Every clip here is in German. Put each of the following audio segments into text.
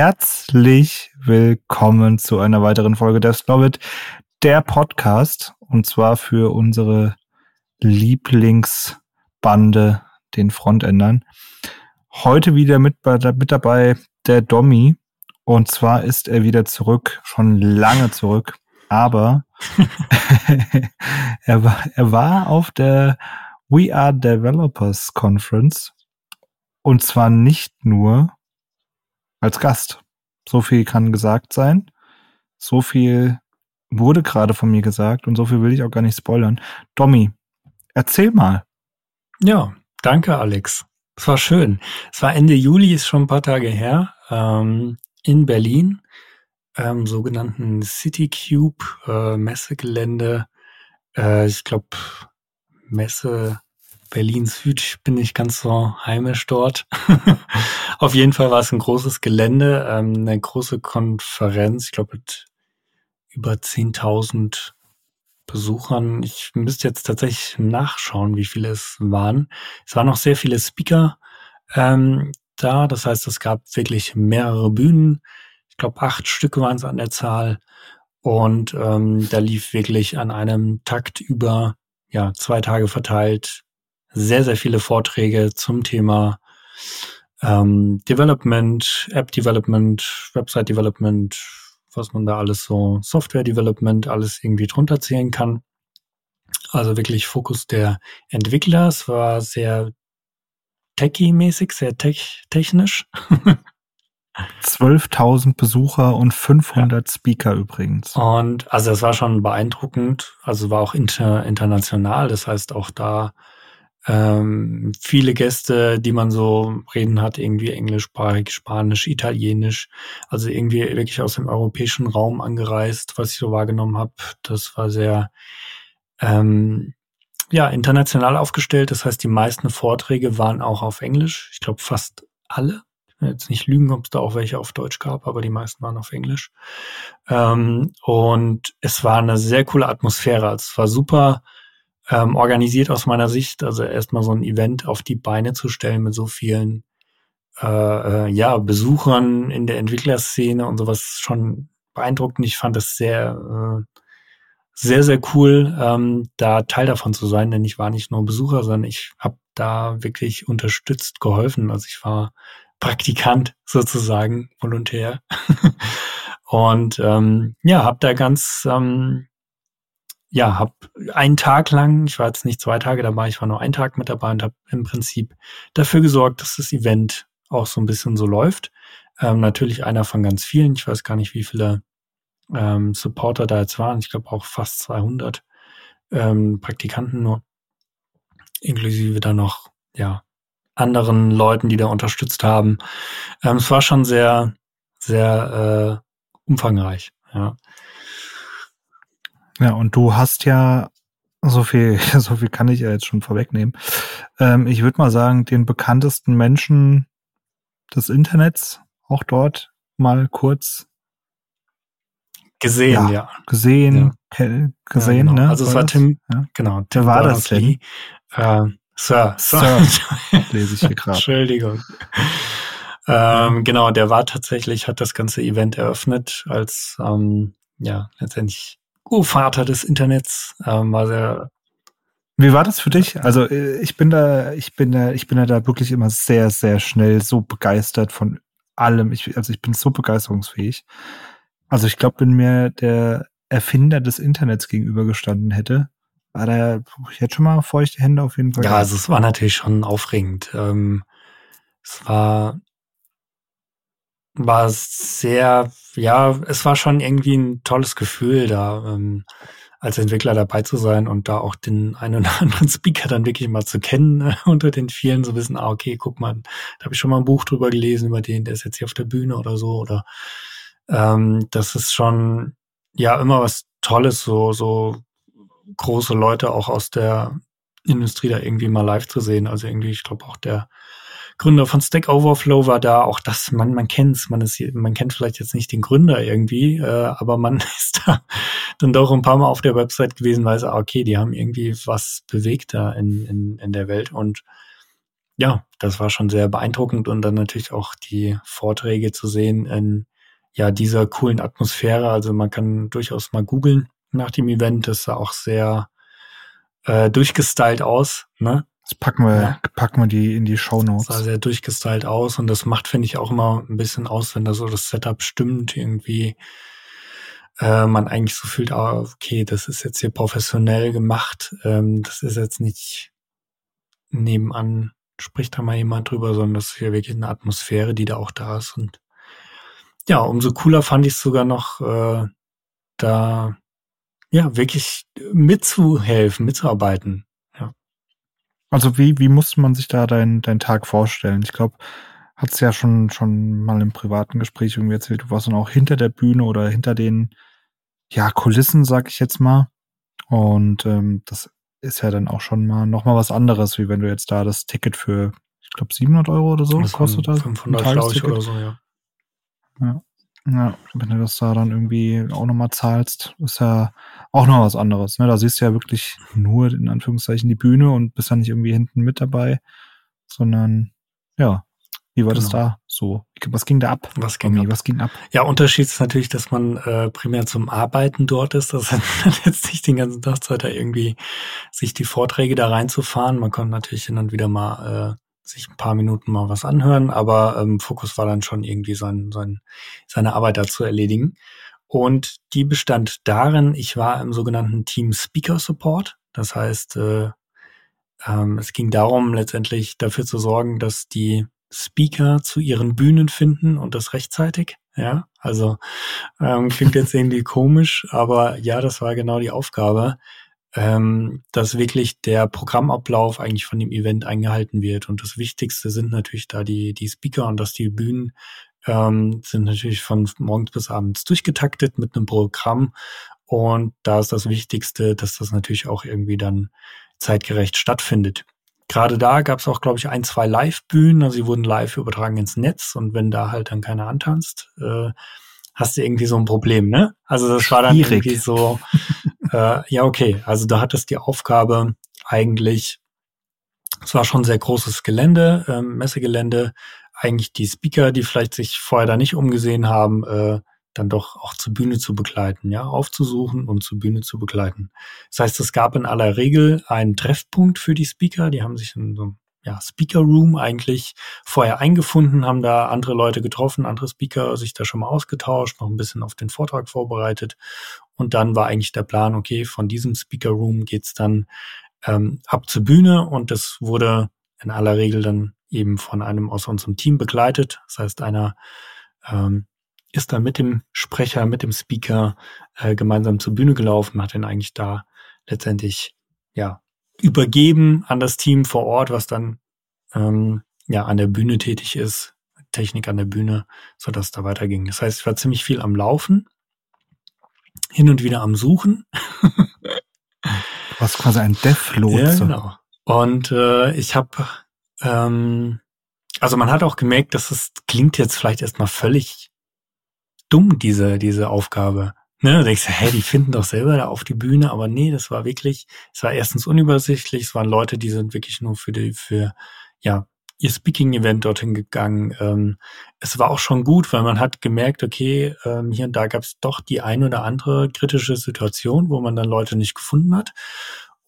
herzlich willkommen zu einer weiteren Folge der Slowit, der Podcast. Und zwar für unsere Lieblingsbande, den Frontendern. Heute wieder mit, mit dabei der Domi. Und zwar ist er wieder zurück, schon lange zurück. Aber er, war, er war auf der We Are Developers Conference. Und zwar nicht nur als Gast. So viel kann gesagt sein. So viel wurde gerade von mir gesagt und so viel will ich auch gar nicht spoilern. Domi, erzähl mal. Ja, danke, Alex. Es war schön. Es war Ende Juli, ist schon ein paar Tage her, ähm, in Berlin, ähm, sogenannten City Cube äh, Messegelände. Äh, ich glaube, Messe Berlin Süd bin ich ganz so heimisch dort. Auf jeden Fall war es ein großes Gelände, ähm, eine große Konferenz, ich glaube mit über 10.000 Besuchern. Ich müsste jetzt tatsächlich nachschauen, wie viele es waren. Es waren noch sehr viele Speaker ähm, da, das heißt, es gab wirklich mehrere Bühnen. Ich glaube, acht Stücke waren es an der Zahl. Und ähm, da lief wirklich an einem Takt über ja, zwei Tage verteilt sehr, sehr viele Vorträge zum Thema ähm, Development, App Development, Website Development, was man da alles so, Software Development, alles irgendwie drunter zählen kann. Also wirklich Fokus der Entwickler. Es war sehr techie-mäßig, sehr tech technisch. 12.000 Besucher und 500 ja. Speaker übrigens. Und also das war schon beeindruckend. Also war auch inter, international. Das heißt auch da ähm, viele Gäste, die man so reden hat, irgendwie englischsprachig, Spanisch, Italienisch, also irgendwie wirklich aus dem europäischen Raum angereist, was ich so wahrgenommen habe. Das war sehr ähm, ja international aufgestellt. Das heißt, die meisten Vorträge waren auch auf Englisch. Ich glaube fast alle. Jetzt nicht lügen, ob es da auch welche auf Deutsch gab, aber die meisten waren auf Englisch. Ähm, und es war eine sehr coole Atmosphäre. Also es war super ähm, organisiert aus meiner Sicht. Also erstmal so ein Event auf die Beine zu stellen mit so vielen äh, äh, ja, Besuchern in der Entwicklerszene und sowas schon beeindruckend. Ich fand es sehr, äh, sehr, sehr cool, ähm, da Teil davon zu sein, denn ich war nicht nur Besucher, sondern ich habe da wirklich unterstützt, geholfen. Also ich war Praktikant sozusagen, Volontär. und ähm, ja, habe da ganz ähm, ja, habe einen Tag lang, ich war jetzt nicht zwei Tage dabei, ich war nur einen Tag mit dabei und habe im Prinzip dafür gesorgt, dass das Event auch so ein bisschen so läuft. Ähm, natürlich einer von ganz vielen, ich weiß gar nicht, wie viele ähm, Supporter da jetzt waren, ich glaube auch fast 200 ähm, Praktikanten nur, inklusive dann noch, ja, anderen Leuten, die da unterstützt haben. Ähm, es war schon sehr, sehr äh, umfangreich, ja. Ja, und du hast ja so viel, so viel kann ich ja jetzt schon vorwegnehmen. Ähm, ich würde mal sagen, den bekanntesten Menschen des Internets auch dort mal kurz gesehen, ja. ja. Gesehen, ja. gesehen, ja, genau. ne? Also es war, Tim, ja. genau. Tim Wer war das denn? Äh, Sir, Sir, lese ich hier gerade. Entschuldigung. Ähm, genau, der war tatsächlich, hat das ganze Event eröffnet als, ähm, ja, letztendlich Urvater des Internets. Ähm, war sehr wie war das für dich? Also äh, ich bin da, ich bin da, ich bin da wirklich immer sehr, sehr schnell so begeistert von allem. Ich, also ich bin so begeisterungsfähig. Also ich glaube, wenn mir der Erfinder des Internets gegenübergestanden hätte, war der, ich hätte schon mal feuchte Hände auf jeden Fall. Ja, also es war natürlich schon aufregend. Ähm, es war war sehr, ja, es war schon irgendwie ein tolles Gefühl, da ähm, als Entwickler dabei zu sein und da auch den einen oder anderen Speaker dann wirklich mal zu kennen äh, unter den vielen, so wissen, ah, okay, guck mal, da habe ich schon mal ein Buch drüber gelesen über den, der ist jetzt hier auf der Bühne oder so, oder ähm, das ist schon ja immer was Tolles, so, so große Leute auch aus der Industrie da irgendwie mal live zu sehen. Also irgendwie, ich glaube auch der Gründer von Stack Overflow war da. Auch das, man, man kennt's, man ist, man kennt vielleicht jetzt nicht den Gründer irgendwie, äh, aber man ist da dann doch ein paar Mal auf der Website gewesen, weiß, ah, okay, die haben irgendwie was bewegt da in, in, in der Welt und ja, das war schon sehr beeindruckend und dann natürlich auch die Vorträge zu sehen in ja dieser coolen Atmosphäre. Also man kann durchaus mal googeln nach dem Event. Das sah auch sehr äh, durchgestylt aus. Ne? Das packen wir, ja. packen wir die in die Show Notes. Sah sehr durchgestylt aus und das macht, finde ich, auch immer ein bisschen aus, wenn da so das Setup stimmt, irgendwie äh, man eigentlich so fühlt, ah, okay, das ist jetzt hier professionell gemacht, ähm, das ist jetzt nicht nebenan spricht da mal jemand drüber, sondern das ist hier wirklich eine Atmosphäre, die da auch da ist. Und ja, umso cooler fand ich es sogar noch, äh, da ja wirklich mitzuhelfen, mitzuarbeiten. Also wie, wie musste man sich da deinen dein Tag vorstellen? Ich glaube, hat es ja schon, schon mal im privaten Gespräch irgendwie erzählt, du warst dann auch hinter der Bühne oder hinter den ja, Kulissen, sag ich jetzt mal. Und ähm, das ist ja dann auch schon mal noch mal was anderes, wie wenn du jetzt da das Ticket für, ich glaube, 700 Euro oder so das kostet das. 500, glaube ich, oder so, ja. ja. Ja, wenn du das da dann irgendwie auch nochmal zahlst, ist ja auch noch was anderes. Ne? Da siehst du ja wirklich nur in Anführungszeichen die Bühne und bist ja nicht irgendwie hinten mit dabei, sondern ja, wie war genau. das da so? Was ging da ab? Was ging, ab? was ging ab? Ja, Unterschied ist natürlich, dass man äh, primär zum Arbeiten dort ist. Das hat man jetzt nicht den ganzen Tag Zeit, da irgendwie sich die Vorträge da reinzufahren. Man konnte natürlich hin und wieder mal äh, sich ein paar Minuten mal was anhören, aber ähm, Fokus war dann schon irgendwie sein, sein, seine Arbeit da zu erledigen. Und die bestand darin, ich war im sogenannten Team Speaker Support. Das heißt, äh, ähm, es ging darum, letztendlich dafür zu sorgen, dass die Speaker zu ihren Bühnen finden und das rechtzeitig. Ja, also ähm, klingt jetzt irgendwie komisch, aber ja, das war genau die Aufgabe, ähm, dass wirklich der Programmablauf eigentlich von dem Event eingehalten wird. Und das Wichtigste sind natürlich da die, die Speaker und dass die Bühnen ähm, sind natürlich von morgens bis abends durchgetaktet mit einem Programm. Und da ist das Wichtigste, dass das natürlich auch irgendwie dann zeitgerecht stattfindet. Gerade da gab es auch, glaube ich, ein, zwei Live-Bühnen, also sie wurden live übertragen ins Netz. Und wenn da halt dann keiner antanzt, äh, hast du irgendwie so ein Problem, ne? Also das war dann irgendwie so, äh, ja, okay, also da hat es die Aufgabe eigentlich, es war schon sehr großes Gelände, äh, Messegelände, eigentlich die Speaker, die vielleicht sich vorher da nicht umgesehen haben, äh, dann doch auch zur Bühne zu begleiten, ja, aufzusuchen und zur Bühne zu begleiten. Das heißt, es gab in aller Regel einen Treffpunkt für die Speaker, die haben sich in so einem ja, Speaker Room eigentlich vorher eingefunden, haben da andere Leute getroffen, andere Speaker sich da schon mal ausgetauscht, noch ein bisschen auf den Vortrag vorbereitet. Und dann war eigentlich der Plan, okay, von diesem Speaker Room geht's dann ähm, ab zur Bühne und das wurde in aller Regel dann eben von einem aus unserem Team begleitet. Das heißt, einer ähm, ist dann mit dem Sprecher, mit dem Speaker äh, gemeinsam zur Bühne gelaufen, hat ihn eigentlich da letztendlich ja übergeben an das Team vor Ort, was dann ähm, ja an der Bühne tätig ist, Technik an der Bühne, so dass da weiterging. Das heißt, ich war ziemlich viel am Laufen, hin und wieder am Suchen. Was quasi ein Dev-Lotse. Ja, genau. Und äh, ich habe, ähm, also man hat auch gemerkt, dass es klingt jetzt vielleicht erstmal völlig dumm, diese, diese Aufgabe. Ne, du denkst, hä, die finden doch selber da auf die Bühne, aber nee, das war wirklich, es war erstens unübersichtlich, es waren Leute, die sind wirklich nur für die, für, ja, ihr Speaking-Event dorthin gegangen. Ähm, es war auch schon gut, weil man hat gemerkt, okay, ähm, hier und da gab es doch die ein oder andere kritische Situation, wo man dann Leute nicht gefunden hat.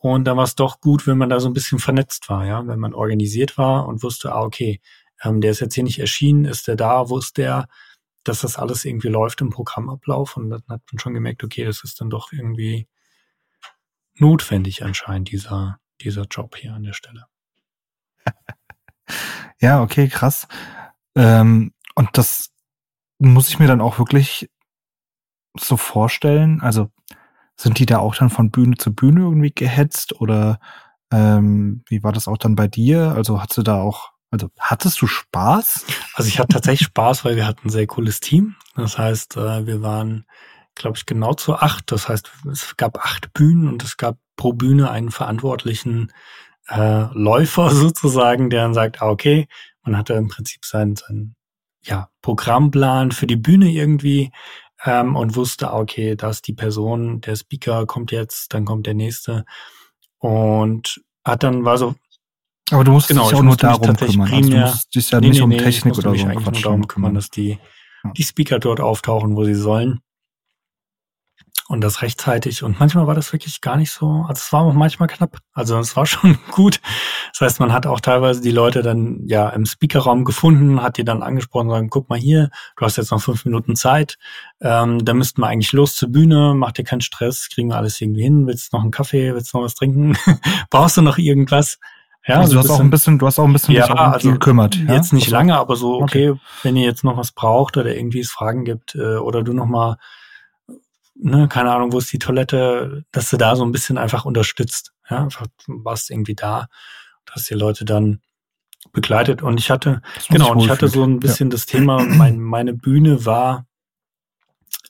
Und da war es doch gut, wenn man da so ein bisschen vernetzt war, ja, wenn man organisiert war und wusste, ah, okay, ähm, der ist jetzt hier nicht erschienen, ist der da, wo ist der? dass das alles irgendwie läuft im Programmablauf und dann hat man schon gemerkt, okay, das ist dann doch irgendwie notwendig anscheinend, dieser, dieser Job hier an der Stelle. ja, okay, krass. Ähm, und das muss ich mir dann auch wirklich so vorstellen. Also sind die da auch dann von Bühne zu Bühne irgendwie gehetzt oder ähm, wie war das auch dann bei dir? Also hast du da auch also hattest du Spaß? Also ich hatte tatsächlich Spaß, weil wir hatten ein sehr cooles Team. Das heißt, äh, wir waren, glaube ich, genau zu acht. Das heißt, es gab acht Bühnen und es gab pro Bühne einen verantwortlichen äh, Läufer sozusagen, der dann sagt, ah, okay, man hatte im Prinzip seinen, seinen ja, Programmplan für die Bühne irgendwie ähm, und wusste, ah, okay, da ist die Person, der Speaker kommt jetzt, dann kommt der nächste und hat dann war so Aber du musst Genau, dich ich auch nur darum kümmern. Also du primär- musst dich ja Nee, nicht nee, um nee, ich Technik oder so eigentlich nur darum kümmern, dass die, Ja. die Speaker dort auftauchen, wo sie sollen. Und das rechtzeitig. Und manchmal war das wirklich gar nicht so, also es war auch manchmal knapp. Also es war schon gut. Das heißt, man hat auch teilweise die Leute dann ja im Speakerraum gefunden, hat die dann angesprochen, sagen, guck mal hier, du hast jetzt noch fünf Minuten Zeit, ähm, da müssten wir eigentlich los zur Bühne, mach dir keinen Stress, kriegen wir alles irgendwie hin, willst du noch einen Kaffee, willst du noch was trinken, brauchst du noch irgendwas? Ja, also so du hast auch ein bisschen, du hast auch ein bisschen Ja, also gekümmert. ja? Jetzt nicht Also- lange, aber so, Okay. okay, wenn ihr jetzt noch was braucht oder irgendwie es Fragen gibt äh, oder du noch mal, ne, keine Ahnung, wo ist die Toilette, dass du da so ein bisschen einfach unterstützt. Ja, einfach warst irgendwie da, dass die Leute dann begleitet. Und ich hatte, genau, und ich hatte so ein bisschen das Thema, mein, meine Bühne war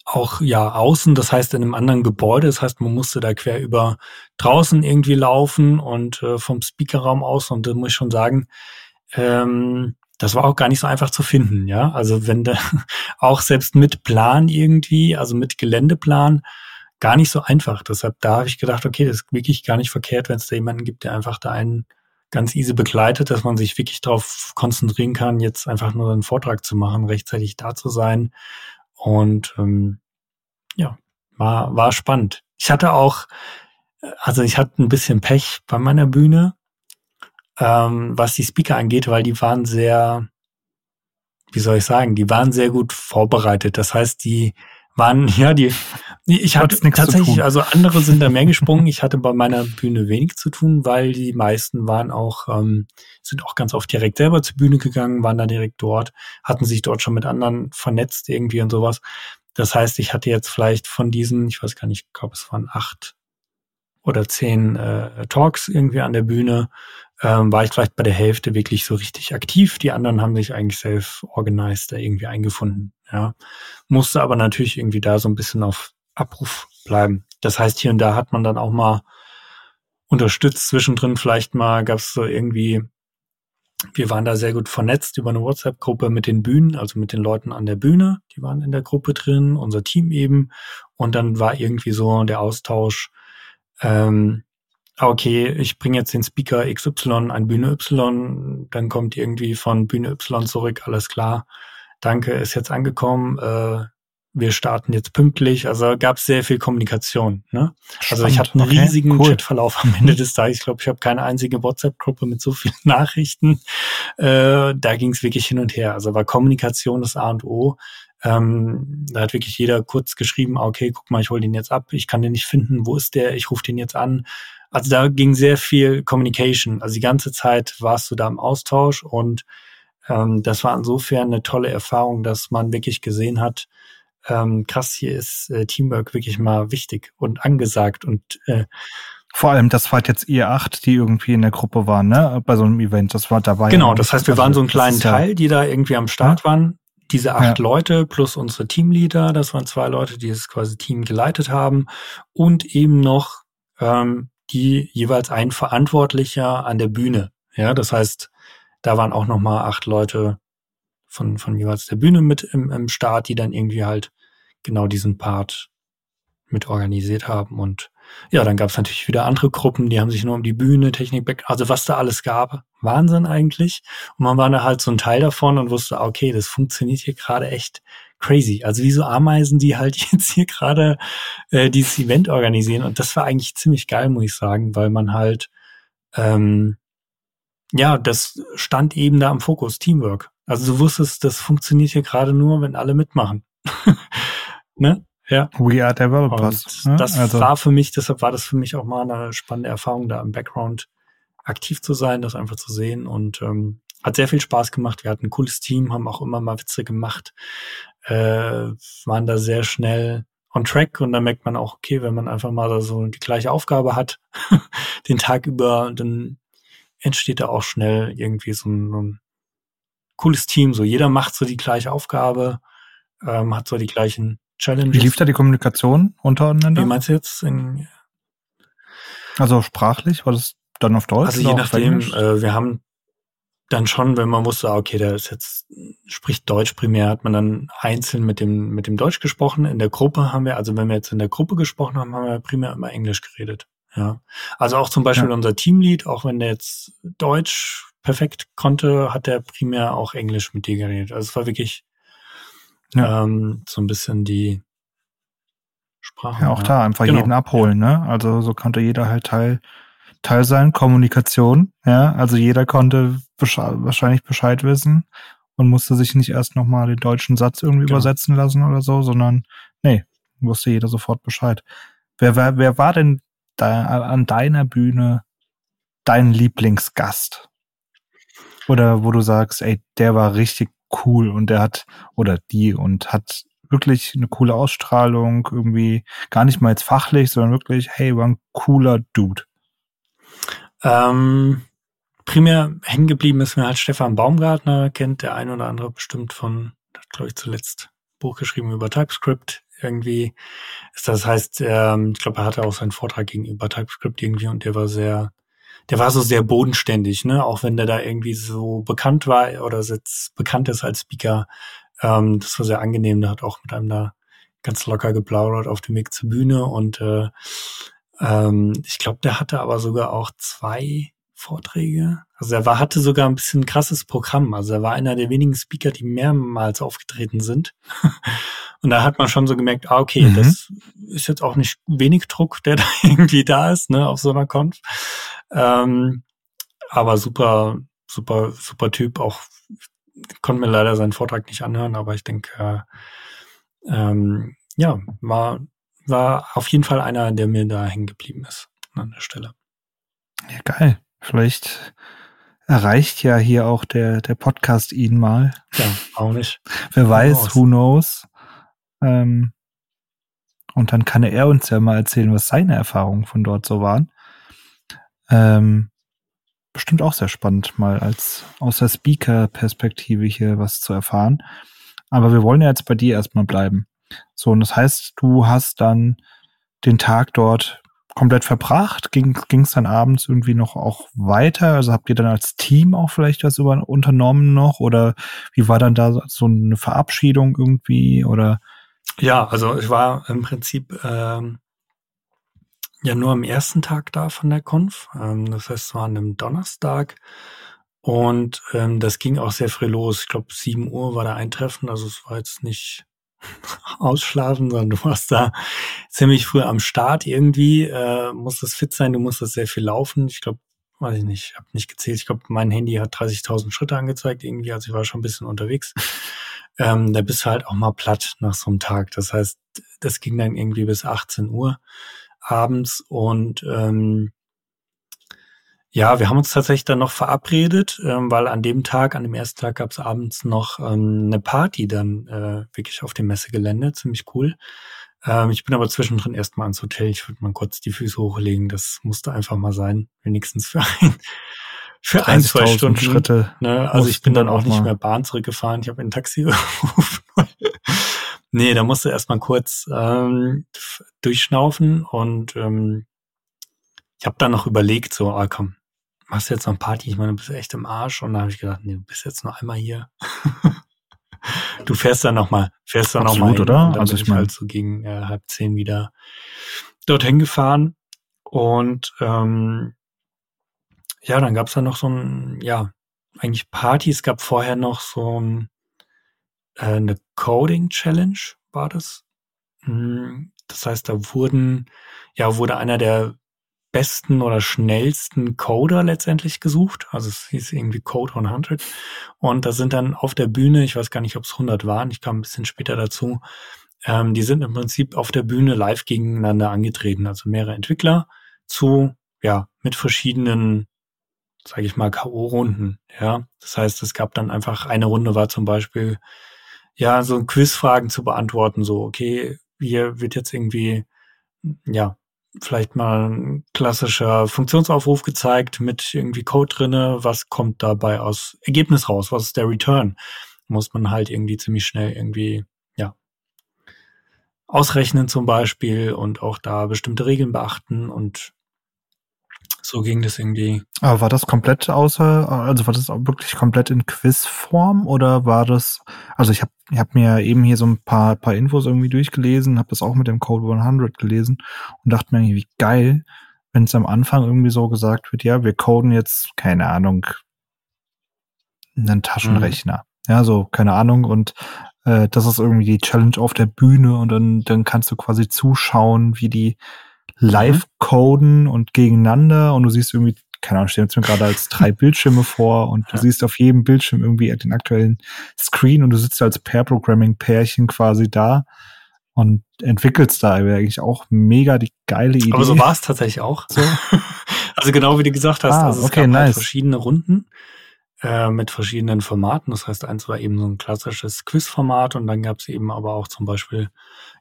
auch ja außen, das heißt in einem anderen Gebäude, das heißt, man musste da quer über draußen irgendwie laufen und äh, vom Speakerraum aus und da muss ich schon sagen, ähm, das war auch gar nicht so einfach zu finden, ja. Also wenn da auch selbst mit Plan irgendwie, also mit Geländeplan, gar nicht so einfach. Deshalb da habe ich gedacht, okay, das ist wirklich gar nicht verkehrt, wenn es da jemanden gibt, der einfach da einen ganz easy begleitet, dass man sich wirklich darauf konzentrieren kann, jetzt einfach nur einen Vortrag zu machen, rechtzeitig da zu sein. Und ähm, ja, war, war spannend. Ich hatte auch, äh, also ich hatte ein bisschen Pech bei meiner Bühne, ähm, was die Speaker angeht, weil die waren sehr, wie soll ich sagen, die waren sehr gut vorbereitet. Das heißt, die waren, ja, die, ich hatte tatsächlich, also andere sind da mehr gesprungen. Ich hatte bei meiner Bühne wenig zu tun, weil die meisten waren auch, ähm, sind auch ganz oft direkt selber zur Bühne gegangen, waren da direkt dort, hatten sich dort schon mit anderen vernetzt irgendwie und sowas. Das heißt, ich hatte jetzt vielleicht von diesen, ich weiß gar nicht, ich glaube, es waren acht oder zehn äh, Talks irgendwie an der Bühne, ähm, war ich vielleicht bei der Hälfte wirklich so richtig aktiv. Die anderen haben sich eigentlich self-organized da irgendwie eingefunden. Ja, musste aber natürlich irgendwie da so ein bisschen auf Abruf bleiben. Das heißt, hier und da hat man dann auch mal unterstützt. Zwischendrin vielleicht mal gab es so irgendwie, wir waren da sehr gut vernetzt über eine WhatsApp-Gruppe mit den Bühnen, also mit den Leuten an der Bühne. Die waren in der Gruppe drin, unser Team eben. Und dann war irgendwie so der Austausch, ähm, okay, ich bringe jetzt den Speaker XY an Bühne Y, dann kommt irgendwie von Bühne Y zurück, alles klar. Danke, ist jetzt angekommen. Äh, wir starten jetzt pünktlich. Also gab es sehr viel Kommunikation. Ne? Also ich hatte einen. Okay, riesigen cool. Chatverlauf am Ende des Tages. Ich glaube, ich habe keine einzige WhatsApp-Gruppe mit so vielen Nachrichten. Äh, da ging es wirklich hin und her. Also war Kommunikation das A und O. Ähm, da hat wirklich jeder kurz geschrieben, ah, okay, guck mal, ich hole den jetzt ab, ich kann den nicht finden, wo ist der, ich rufe den jetzt an. Also da ging sehr viel Communication. Also die ganze Zeit warst du da im Austausch und ähm, das war insofern eine tolle Erfahrung, dass man wirklich gesehen hat, ähm, krass, hier ist äh, Teamwork wirklich mal wichtig und angesagt und äh, Vor allem, das war jetzt ihr acht, die irgendwie in der Gruppe waren, ne? Bei so einem Event. Das war dabei. Genau, das heißt, wir waren so einen kleinen ja, Teil, die da irgendwie am Start waren. Diese acht Ja. Leute plus unsere Teamleader, das waren zwei Leute, die das quasi Team geleitet haben. Und eben noch ähm, die jeweils ein Verantwortlicher an der Bühne. Ja, das heißt, da waren auch nochmal acht Leute von, von jeweils der Bühne mit im, im Start, die dann irgendwie halt genau diesen Part mit organisiert haben. Und ja, dann gab es natürlich wieder andere Gruppen, die haben sich nur um die Bühne, Technik, also was da alles gab. Wahnsinn eigentlich. Und man war da halt so ein Teil davon und wusste, okay, das funktioniert hier gerade echt crazy. Also wie so Ameisen, die halt jetzt hier gerade äh, dieses Event organisieren. Und das war eigentlich ziemlich geil, muss ich sagen, weil man halt, ähm, ja, das stand eben da im Fokus, Teamwork. Also du wusstest, das funktioniert hier gerade nur, wenn alle mitmachen. ne? Ja. We are developers. Ne? das also, war für mich, deshalb war das für mich auch mal eine spannende Erfahrung, da im Background aktiv zu sein, das einfach zu sehen und ähm, hat sehr viel Spaß gemacht. Wir hatten ein cooles Team, haben auch immer mal Witze gemacht, äh, waren da sehr schnell on track und dann merkt man auch, okay, wenn man einfach mal da so die gleiche Aufgabe hat, den Tag über, dann entsteht da auch schnell irgendwie so ein, ein cooles Team. So jeder macht so die gleiche Aufgabe, ähm, hat so die gleichen Challenges. wie lief da die Kommunikation untereinander? Wie meinst du jetzt? In, also sprachlich? War das dann auf Deutsch? also je nachdem, äh, wir haben dann schon, wenn man wusste, ah, okay, der ist jetzt, spricht Deutsch primär, hat man dann einzeln mit dem, mit dem Deutsch gesprochen. In der Gruppe haben wir, also wenn wir jetzt in der Gruppe gesprochen haben, haben wir primär immer Englisch geredet. Ja. Also auch zum Beispiel ja. unser Teamlead, auch wenn der jetzt Deutsch perfekt konnte, hat er primär auch Englisch mit dir geredet. Also es war wirklich ja. ähm, so ein bisschen die Sprache. Ja, auch da einfach genau. jeden abholen, ne? Also so konnte jeder halt Teil, Teil sein, Kommunikation, ja. Also jeder konnte besche wahrscheinlich Bescheid wissen und musste sich nicht erst nochmal den deutschen Satz irgendwie genau. übersetzen lassen oder so, sondern nee, wusste jeder sofort Bescheid. Wer, wer, wer war denn da an deiner Bühne dein Lieblingsgast? Oder wo du sagst, ey, der war richtig cool und der hat, oder die und hat wirklich eine coole Ausstrahlung, irgendwie gar nicht mal jetzt fachlich, sondern wirklich, hey, war ein cooler Dude. Ähm, primär hängen geblieben ist mir halt Stefan Baumgartner, kennt der ein oder andere bestimmt von, hat glaube ich zuletzt Buch geschrieben über TypeScript irgendwie. Das heißt, ähm, ich glaube, er hatte auch seinen Vortrag gegenüber TypeScript irgendwie und der war sehr der war so sehr bodenständig, ne? Auch wenn der da irgendwie so bekannt war oder jetzt bekannt ist als Speaker. Ähm, das war sehr angenehm. Der hat auch mit einem da ganz locker geplaudert auf dem Weg zur Bühne und äh, ähm, ich glaube, der hatte aber sogar auch zwei Vorträge. Also er war, hatte sogar ein bisschen ein krasses Programm. Also er war einer der wenigen Speaker, die mehrmals aufgetreten sind. Und da hat man schon so gemerkt, ah, okay, mhm. das ist jetzt auch nicht wenig Druck, der da irgendwie da ist, ne, auf so einer Konf. Ähm, aber super, super, super Typ. Auch konnte mir leider seinen Vortrag nicht anhören, aber ich denke, äh, ähm, ja, war, war auf jeden Fall einer, der mir da hängen geblieben ist an der Stelle. Ja, geil. Vielleicht erreicht ja hier auch der, der Podcast ihn mal. Ja, auch nicht. Wer weiß, who knows. Ähm, und dann kann er uns ja mal erzählen, was seine Erfahrungen von dort so waren. Ähm, bestimmt auch sehr spannend, mal als aus der Speaker-Perspektive hier was zu erfahren. Aber wir wollen ja jetzt bei dir erstmal bleiben. So, und das heißt, du hast dann den Tag dort komplett verbracht? Ging es dann abends irgendwie noch auch weiter? Also habt ihr dann als Team auch vielleicht was über, unternommen noch? Oder wie war dann da so eine Verabschiedung irgendwie? Oder? Ja, also ich war im Prinzip ähm, ja nur am ersten Tag da von der Konf. Ähm, das heißt, es war an einem Donnerstag. Und ähm, das ging auch sehr früh los. Ich glaube, 7 Uhr war der Eintreffen. Also es war jetzt nicht ausschlafen, sondern du warst da ziemlich früh am Start irgendwie, äh, musstest fit sein, du musstest sehr viel laufen. Ich glaube, weiß ich nicht, habe nicht gezählt. Ich glaube, mein Handy hat 30.000 Schritte angezeigt irgendwie, also ich war schon ein bisschen unterwegs. Ähm, da bist du halt auch mal platt nach so einem Tag. Das heißt, das ging dann irgendwie bis 18 Uhr abends und ähm, ja, wir haben uns tatsächlich dann noch verabredet, ähm, weil an dem Tag, an dem ersten Tag gab es abends noch ähm, eine Party dann äh, wirklich auf dem Messegelände, ziemlich cool. Ähm, ich bin aber zwischendrin erstmal ans Hotel. Ich würde mal kurz die Füße hochlegen. Das musste einfach mal sein, wenigstens für ein, für ein, zwei Stunden. Schritte. Ne? Also ich bin dann auch nicht mehr Bahn zurückgefahren. Ich habe ein Taxi gerufen. nee, da musste erstmal kurz ähm, durchschnaufen und ähm, ich habe dann noch überlegt, so, ah komm, machst du jetzt noch Party? Ich meine, du bist echt im Arsch. Und dann habe ich gedacht, nee, du bist jetzt noch einmal hier. du fährst dann noch mal, fährst dann Absolut, noch mal. oder? also ich meine, halt so gegen äh, halb zehn wieder dorthin gefahren. Und ähm, ja, dann gab's da noch so ein, ja, eigentlich Party. Es gab vorher noch so ein, äh, eine Coding Challenge, war das. Hm, das heißt, da wurden, ja, wurde einer der besten oder schnellsten Coder letztendlich gesucht. Also es hieß irgendwie Code 100. Und da sind dann auf der Bühne, ich weiß gar nicht, ob es 100 waren, ich kam ein bisschen später dazu, ähm, die sind im Prinzip auf der Bühne live gegeneinander angetreten. Also mehrere Entwickler zu, ja, mit verschiedenen, sage ich mal, K.O.-Runden. Ja, das heißt, es gab dann einfach eine Runde war zum Beispiel, ja, so Quizfragen zu beantworten, so, okay, hier wird jetzt irgendwie, ja, vielleicht mal ein klassischer Funktionsaufruf gezeigt mit irgendwie Code drinne. Was kommt dabei aus Ergebnis raus? Was ist der Return? Muss man halt irgendwie ziemlich schnell irgendwie, ja, ausrechnen zum Beispiel und auch da bestimmte Regeln beachten und so ging das irgendwie. Aber war das komplett außer, also war das auch wirklich komplett in Quizform oder war das, also ich habe ich hab mir eben hier so ein paar, paar Infos irgendwie durchgelesen, habe das auch mit dem Code 100 gelesen und dachte mir, wie geil, wenn es am Anfang irgendwie so gesagt wird, ja, wir coden jetzt, keine Ahnung, einen Taschenrechner. Mhm. Ja, so, keine Ahnung, und äh, das ist irgendwie die Challenge auf der Bühne und dann, dann kannst du quasi zuschauen, wie die live mhm. coden und gegeneinander und du siehst irgendwie, keine Ahnung, stehen jetzt mir gerade als drei Bildschirme vor und du siehst auf jedem Bildschirm irgendwie den aktuellen Screen und du sitzt als Pair-Programming-Pärchen quasi da und entwickelst da eigentlich auch mega die geile Idee. Aber so war es tatsächlich auch. So. also genau wie du gesagt hast, ah, also es okay, gab halt nice. halt verschiedene Runden äh, mit verschiedenen Formaten. Das heißt, eins war eben so ein klassisches Quiz-Format und dann gab es eben aber auch zum Beispiel,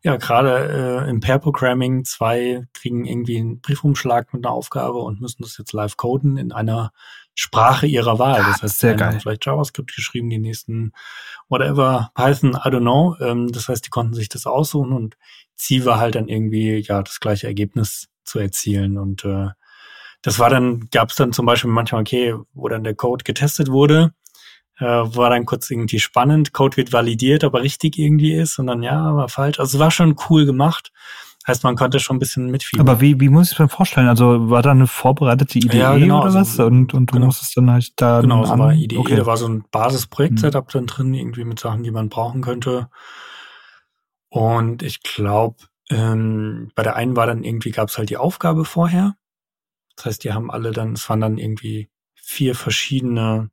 ja, gerade äh, im Pair-Programming, zwei kriegen irgendwie einen Briefumschlag mit einer Aufgabe und müssen das jetzt live coden in einer Sprache ihrer Wahl. Ja, das heißt, sehr geil. haben vielleicht JavaScript geschrieben, die nächsten whatever, Python, I don't know. Ähm, das heißt, die konnten sich das aussuchen und Ziel war halt dann irgendwie, ja, das gleiche Ergebnis zu erzielen. Und äh, das war dann, gab es dann zum Beispiel manchmal, okay, wo dann der Code getestet wurde, äh, war dann kurz irgendwie spannend, Code wird validiert, aber richtig irgendwie ist und dann ja, war falsch. Also es war schon cool gemacht. Heißt, man konnte schon ein bisschen mitfiebern. Aber wie, wie muss ich es mir vorstellen? Also war da eine vorbereitete Idee Ja, genau, oder was? also, Und, und du genau. musstest dann halt da Genau, so war Idee. okay. Da war so ein Basisprojekt-Setup Hm. dann drin, irgendwie mit Sachen, die man brauchen könnte. Und ich glaube, ähm, bei der einen war dann irgendwie, gab es halt die Aufgabe vorher. Das heißt, die haben alle dann, es waren dann irgendwie vier verschiedene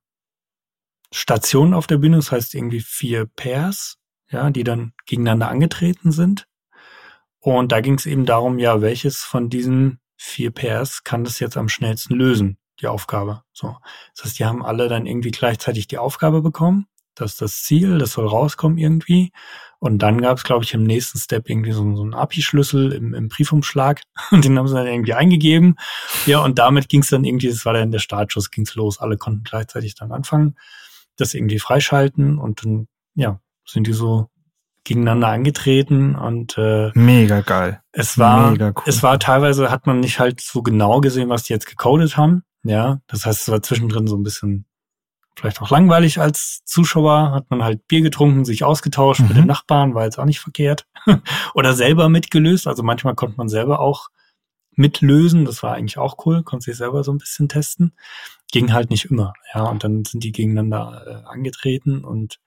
Stationen auf der Bühne, das heißt irgendwie vier Pairs, ja, die dann gegeneinander angetreten sind. Und da ging es eben darum, ja, welches von diesen vier Pairs kann das jetzt am schnellsten lösen, die Aufgabe. So. Das heißt, die haben alle dann irgendwie gleichzeitig die Aufgabe bekommen. Das ist das Ziel, das soll rauskommen irgendwie. Und dann gab es, glaube ich, im nächsten Step irgendwie so, so einen API-Schlüssel im, im Briefumschlag. Und den haben sie dann irgendwie eingegeben. Ja, und damit ging es dann irgendwie, das war dann der Startschuss, ging's los. Alle konnten gleichzeitig dann anfangen, das irgendwie freischalten und dann, ja, sind die so gegeneinander angetreten und äh, Mega geil. es war, Mega cool. es war teilweise hat man nicht halt so genau gesehen, was die jetzt gecodet haben. Ja, das heißt, es war zwischendrin so ein bisschen vielleicht auch langweilig als Zuschauer, hat man halt Bier getrunken, sich ausgetauscht mit Mhm. den Nachbarn, war jetzt auch nicht verkehrt. Oder selber mitgelöst. Also manchmal konnte man selber auch mitlösen. Das war eigentlich auch cool, konnte sich selber so ein bisschen testen. Ging halt nicht immer. Ja, und dann sind die gegeneinander äh, angetreten und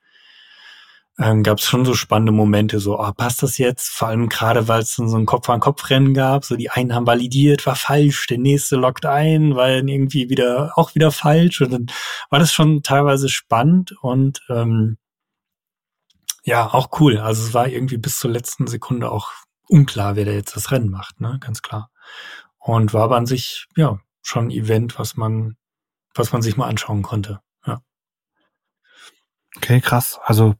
ähm, gab es schon so spannende Momente, so, ah, passt das jetzt? Vor allem gerade, weil es dann so ein Kopf-an-Kopf-Rennen gab, so die einen haben validiert, war falsch, der nächste lockt ein, war dann irgendwie wieder auch wieder falsch und dann war das schon teilweise spannend und ähm, ja, auch cool. Also es war irgendwie bis zur letzten Sekunde auch unklar, wer da jetzt das Rennen macht, ne, ganz klar. Und war aber an sich, ja, schon ein Event, was man, was man sich mal anschauen konnte. Ja. Okay, krass. Also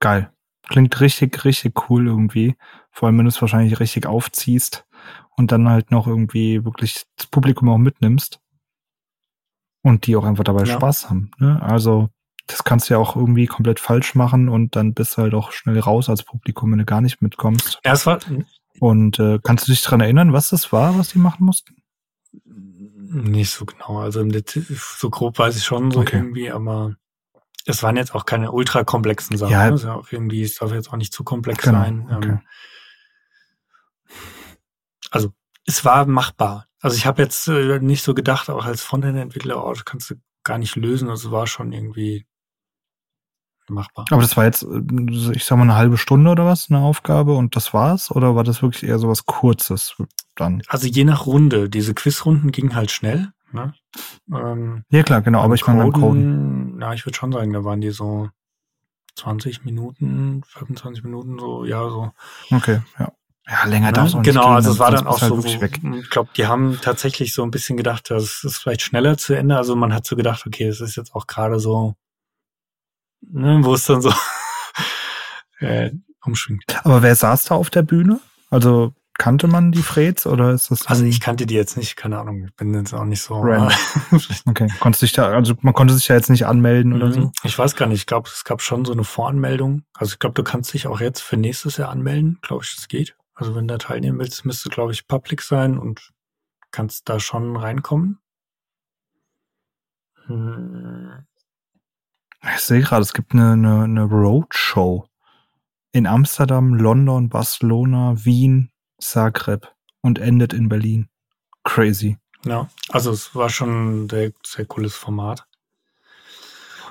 geil. Klingt richtig, richtig cool irgendwie. Vor allem, wenn du es wahrscheinlich richtig aufziehst und dann halt noch irgendwie wirklich das Publikum auch mitnimmst. Und die auch einfach dabei Ja. Spaß haben. Ne? Also, das kannst du ja auch irgendwie komplett falsch machen und dann bist du halt auch schnell raus als Publikum, wenn du gar nicht mitkommst. Ja, es war, Und äh, kannst du dich dran erinnern, was das war, was die machen mussten? Nicht so genau. Also so grob weiß ich schon so Okay. irgendwie, aber es waren jetzt auch keine ultra komplexen Sachen. Ja. ne? Ja auch irgendwie, es darf jetzt auch nicht zu komplex Genau, sein. okay. Ähm, also es war machbar. Also ich habe jetzt äh, nicht so gedacht, auch als Frontend-Entwickler, oh, das kannst du gar nicht lösen. Also es war schon irgendwie machbar. Aber das war jetzt, äh, ich sag mal, eine halbe Stunde oder was, eine Aufgabe und das war's? Oder war das wirklich eher so was Kurzes dann? Also je nach Runde. Diese Quizrunden gingen halt schnell. Ne? Ähm, Ja, klar, genau, aber ich meine beim Coden. Ja, ich würde schon sagen, da waren die so 20 Minuten, 25 Minuten, so, ja, so. Okay, ja. Ja, länger darf es auch Ne? Genau, gehen, also es war dann auch so, halt wirklich weg. wo- ich glaube, die haben tatsächlich so ein bisschen gedacht, das ist vielleicht schneller zu Ende. Also man hat so gedacht, okay, es ist jetzt auch gerade so, ne, wo es dann so äh, umschwingt. Aber wer saß da auf der Bühne? Also kannte man die Freds oder ist das? Also ich kannte die jetzt nicht, keine Ahnung, ich bin jetzt auch nicht so. Okay, konntest dich da, also man konnte sich ja jetzt nicht anmelden oder so. Mhm. Ich weiß gar nicht. Ich glaube, es gab schon so eine Voranmeldung. Also ich glaube, du kannst dich auch jetzt für nächstes Jahr anmelden. Glaube ich, das geht. Also wenn du da teilnehmen willst, müsste, glaube ich, public sein und kannst da schon reinkommen. Hm, Ich sehe gerade, es gibt eine, eine, eine Roadshow in Amsterdam, London, Barcelona, Wien, Zagreb und endet in Berlin. crazy. Ja, also es war schon ein sehr, cooles Format.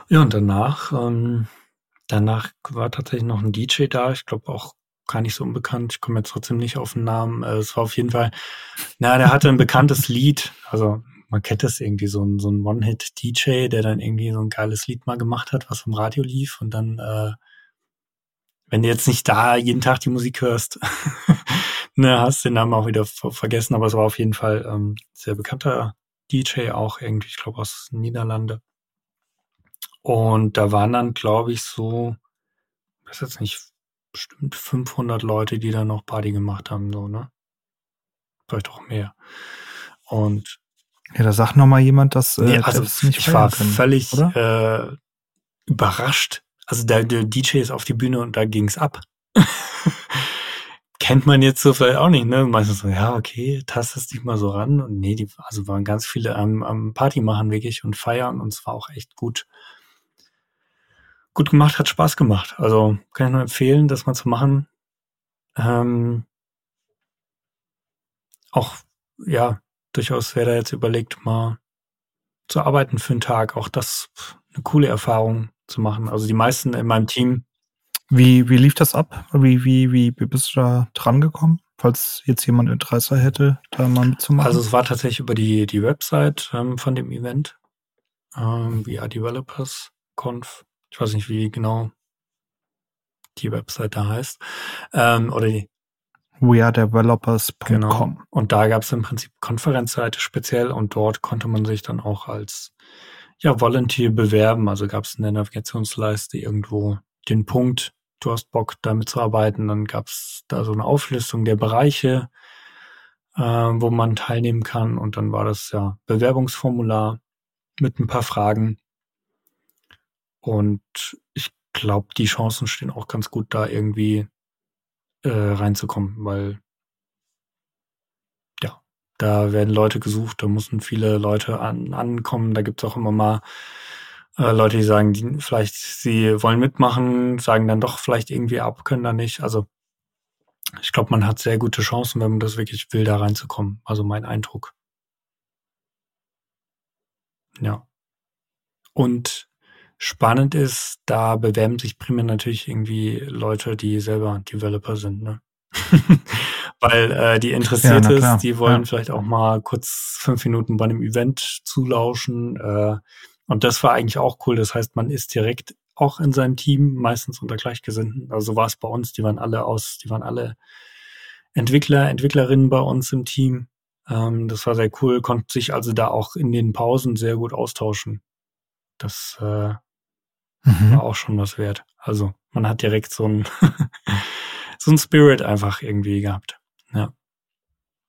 Ja, und danach, ähm, danach war tatsächlich noch ein DJ da. Ich glaube auch gar nicht so unbekannt. Ich komme jetzt trotzdem nicht auf den Namen. Äh, es war auf jeden Fall, na, der hatte ein bekanntes Lied. Also man kennt das irgendwie, so ein, so ein One-Hit-DJ, der dann irgendwie so ein geiles Lied mal gemacht hat, was vom Radio lief und dann, äh, wenn du jetzt nicht da jeden Tag die Musik hörst, ne, hast den Namen auch wieder vergessen, aber es war auf jeden Fall ähm, sehr bekannter DJ auch irgendwie, ich glaube aus Niederlande. Und da waren dann, glaube ich, so, ich weiß jetzt nicht, bestimmt 500 Leute, die da noch Party gemacht haben, so, ne? Vielleicht auch mehr. Und ja, da sagt noch mal jemand, dass äh, nee, also das ich war können, völlig äh, überrascht. Also der, der DJ ist auf die Bühne und da ging's ab. Kennt man jetzt so vielleicht auch nicht, ne? Meistens so, ja, okay, tastest dich mal so ran. Und nee, die, also waren ganz viele am, am Party machen wirklich und feiern und es war auch echt gut, gut gemacht, hat Spaß gemacht. Also kann ich nur empfehlen, das mal zu machen. Ähm, auch, ja, durchaus wer da jetzt überlegt, mal zu arbeiten für einen Tag. Auch das eine coole Erfahrung zu machen. Also die meisten in meinem Team. Wie, wie lief das ab? Wie, wie, wie, wie bist du da dran gekommen? Falls jetzt jemand Interesse hätte, da mal mitzumachen. Also es war tatsächlich über die, die Website ähm, von dem Event. Ähm, VR Developers Conf. Ich weiß nicht, wie genau die Website da heißt. Ähm, oder die, wearedevelopers.com. Genau. Und da gab es im Prinzip Konferenzseite speziell und dort konnte man sich dann auch als ja, Volunteer bewerben. Also gab es in der Navigationsleiste irgendwo den Punkt, du hast Bock damit zu arbeiten. Dann gab es da so eine Auflistung der Bereiche, äh, wo man teilnehmen kann. Und dann war das ja Bewerbungsformular mit ein paar Fragen. Und ich glaube, die Chancen stehen auch ganz gut da irgendwie äh, reinzukommen, weil ja, da werden Leute gesucht, da müssen viele Leute an, ankommen. Da gibt's auch immer mal äh, Leute, die sagen, die vielleicht sie wollen mitmachen, sagen dann doch vielleicht irgendwie ab, können da nicht. Also ich glaube, man hat sehr gute Chancen, wenn man das wirklich will, da reinzukommen. Also mein Eindruck. Ja. Und spannend ist, da bewerben sich primär natürlich irgendwie Leute, die selber Developer sind, ne? Weil äh, die interessiert ja, ist, die wollen ja. vielleicht auch mal kurz fünf Minuten bei einem Event zulauschen. Äh, und das war eigentlich auch cool. Das heißt, man ist direkt auch in seinem Team, meistens unter Gleichgesinnten. Also so war es bei uns, die waren alle aus, die waren alle Entwickler, Entwicklerinnen bei uns im Team. Ähm, das war sehr cool, konnte sich also da auch in den Pausen sehr gut austauschen. Das äh, Mhm. War auch schon was wert. Also man hat direkt so ein so ein Spirit einfach irgendwie gehabt. Ja.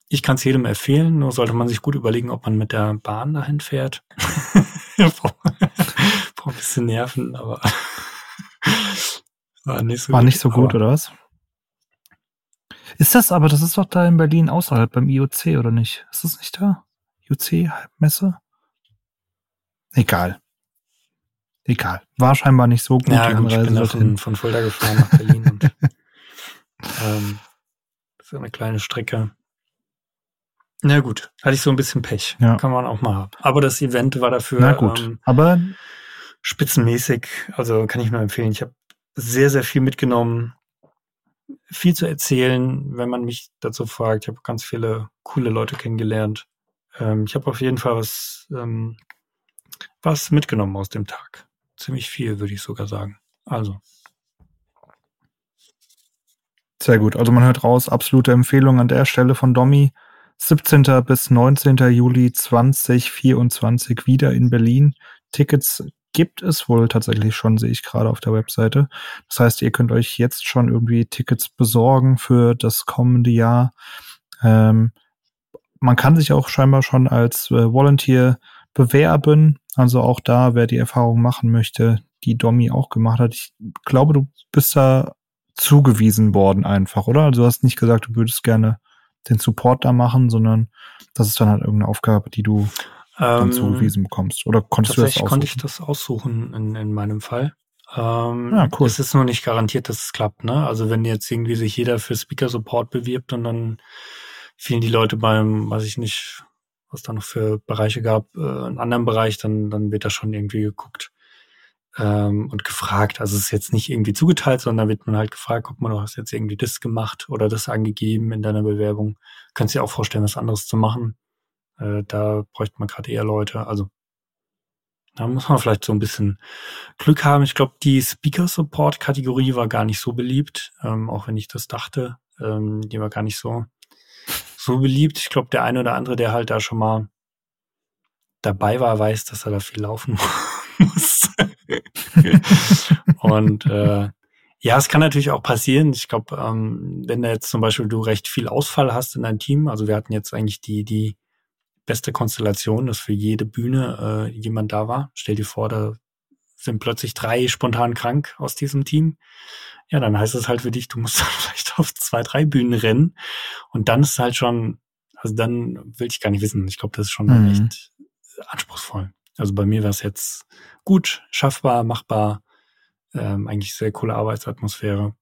Ich kann es jedem empfehlen, nur sollte man sich gut überlegen, ob man mit der Bahn dahin fährt. Braucht ein bisschen Nerven, aber war nicht so war gut. Nicht so gut oder was? Ist das aber, das ist doch da in Berlin außerhalb beim IOC, oder nicht? Ist das nicht da? IOC-Messe? Egal. Egal. War scheinbar nicht so gut. Ja, gut, ich bin da von, von Fulda gefahren nach Berlin und ähm, das ist eine kleine Strecke. Na gut, hatte ich so ein bisschen Pech. Ja. Kann man auch mal haben. Aber das Event war dafür Na gut, ähm, aber spitzenmäßig. Also kann ich nur empfehlen. Ich habe sehr, sehr viel mitgenommen. Viel zu erzählen, wenn man mich dazu fragt. Ich habe ganz viele coole Leute kennengelernt. Ähm, ich habe auf jeden Fall was, ähm, was mitgenommen aus dem Tag ziemlich viel, würde ich sogar sagen. Also. Sehr gut. Also man hört raus, absolute Empfehlung an der Stelle von Domi. 17. bis 19. Juli 2024 wieder in Berlin. Tickets gibt es wohl tatsächlich schon, sehe ich gerade auf der Webseite. Das heißt, ihr könnt euch jetzt schon irgendwie Tickets besorgen für das kommende Jahr. Ähm, man kann sich auch scheinbar schon als äh, Volunteer bewerben. Also auch da, wer die Erfahrung machen möchte, die Domi auch gemacht hat. Ich glaube, du bist da zugewiesen worden einfach, oder? Also du hast nicht gesagt, du würdest gerne den Support da machen, sondern das ist dann halt irgendeine Aufgabe, die du ähm, dann zugewiesen bekommst. Oder konntest du das aussuchen? konnte ich das aussuchen in, in meinem Fall. Ähm, ja, cool. Es ist nur nicht garantiert, dass es klappt, ne? Also wenn jetzt irgendwie sich jeder für Speaker Support bewirbt und dann fielen die Leute beim, weiß ich nicht, was da noch für Bereiche gab, äh, einen anderen Bereich, dann, dann wird da schon irgendwie geguckt ähm, und gefragt. Also es ist jetzt nicht irgendwie zugeteilt, sondern wird man halt gefragt, guck mal, du hast jetzt irgendwie das gemacht oder das angegeben in deiner Bewerbung. Kannst dir auch vorstellen, was anderes zu machen. Äh, da bräuchte man gerade eher Leute. Also da muss man vielleicht so ein bisschen Glück haben. Ich glaube, die Speaker Support Kategorie war gar nicht so beliebt, ähm, auch wenn ich das dachte. Ähm, die war gar nicht so so beliebt. Ich glaube, der eine oder andere, der halt da schon mal dabei war, weiß, dass er da viel laufen muss. Und äh, ja, es kann natürlich auch passieren. Ich glaube, ähm, wenn da jetzt zum Beispiel du recht viel Ausfall hast in deinem Team, also wir hatten jetzt eigentlich die, die beste Konstellation, dass für jede Bühne äh, jemand da war. Stell dir vor, da sind plötzlich drei spontan krank aus diesem Team. Ja, dann heißt es halt für dich, du musst dann vielleicht auf zwei, drei Bühnen rennen. Und dann ist halt schon, also dann will ich gar nicht wissen. Ich glaube, das ist schon mhm. echt anspruchsvoll. Also bei mir war es jetzt gut, schaffbar, machbar, ähm, eigentlich sehr coole Arbeitsatmosphäre.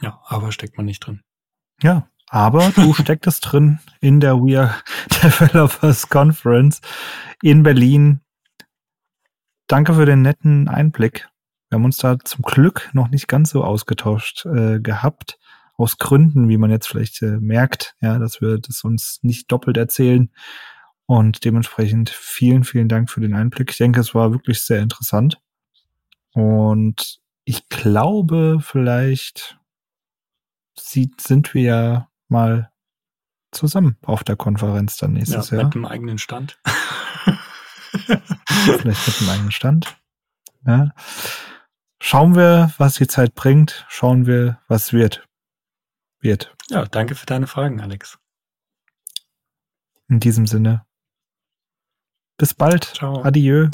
Ja, aber steckt man nicht drin. Ja, aber du stecktest drin in der We Are Developers Conference in Berlin. Danke für den netten Einblick. Wir haben uns da zum Glück noch nicht ganz so ausgetauscht äh, gehabt. Aus Gründen, wie man jetzt vielleicht äh, merkt, ja, dass wir das uns nicht doppelt erzählen. Und dementsprechend vielen, vielen Dank für den Einblick. Ich denke, es war wirklich sehr interessant. Und ich glaube, vielleicht sieht, sind wir ja mal zusammen auf der Konferenz dann nächstes ja, Jahr. Mit einem eigenen Stand. vielleicht mit einem eigenen Stand. Ja. Schauen wir, was die Zeit bringt. Schauen wir, was wird. Wird. Ja, danke für deine Fragen, Alex. In diesem Sinne. Bis bald. Ciao. Adieu.